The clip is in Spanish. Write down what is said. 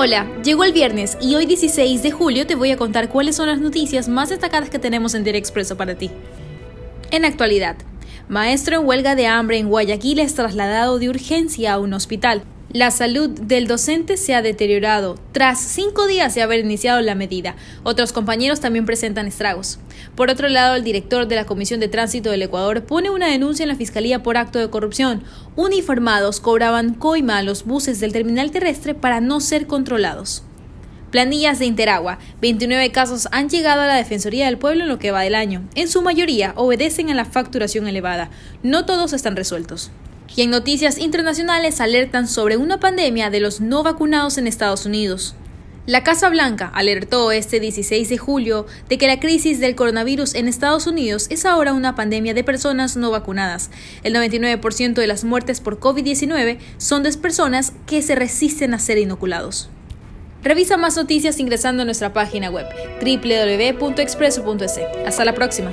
Hola, llegó el viernes y hoy 16 de julio te voy a contar cuáles son las noticias más destacadas que tenemos en Diario Expreso para ti. En actualidad, maestro en huelga de hambre en Guayaquil es trasladado de urgencia a un hospital. La salud del docente se ha deteriorado tras cinco días de haber iniciado la medida. Otros compañeros también presentan estragos. Por otro lado, el director de la Comisión de Tránsito del Ecuador pone una denuncia en la Fiscalía por acto de corrupción. Uniformados cobraban coima a los buses del terminal terrestre para no ser controlados. Planillas de Interagua. 29 casos han llegado a la Defensoría del Pueblo en lo que va del año. En su mayoría obedecen a la facturación elevada. No todos están resueltos y en noticias internacionales alertan sobre una pandemia de los no vacunados en Estados Unidos. La Casa Blanca alertó este 16 de julio de que la crisis del coronavirus en Estados Unidos es ahora una pandemia de personas no vacunadas. El 99% de las muertes por COVID-19 son de personas que se resisten a ser inoculados. Revisa más noticias ingresando a nuestra página web www.expreso.es. Hasta la próxima.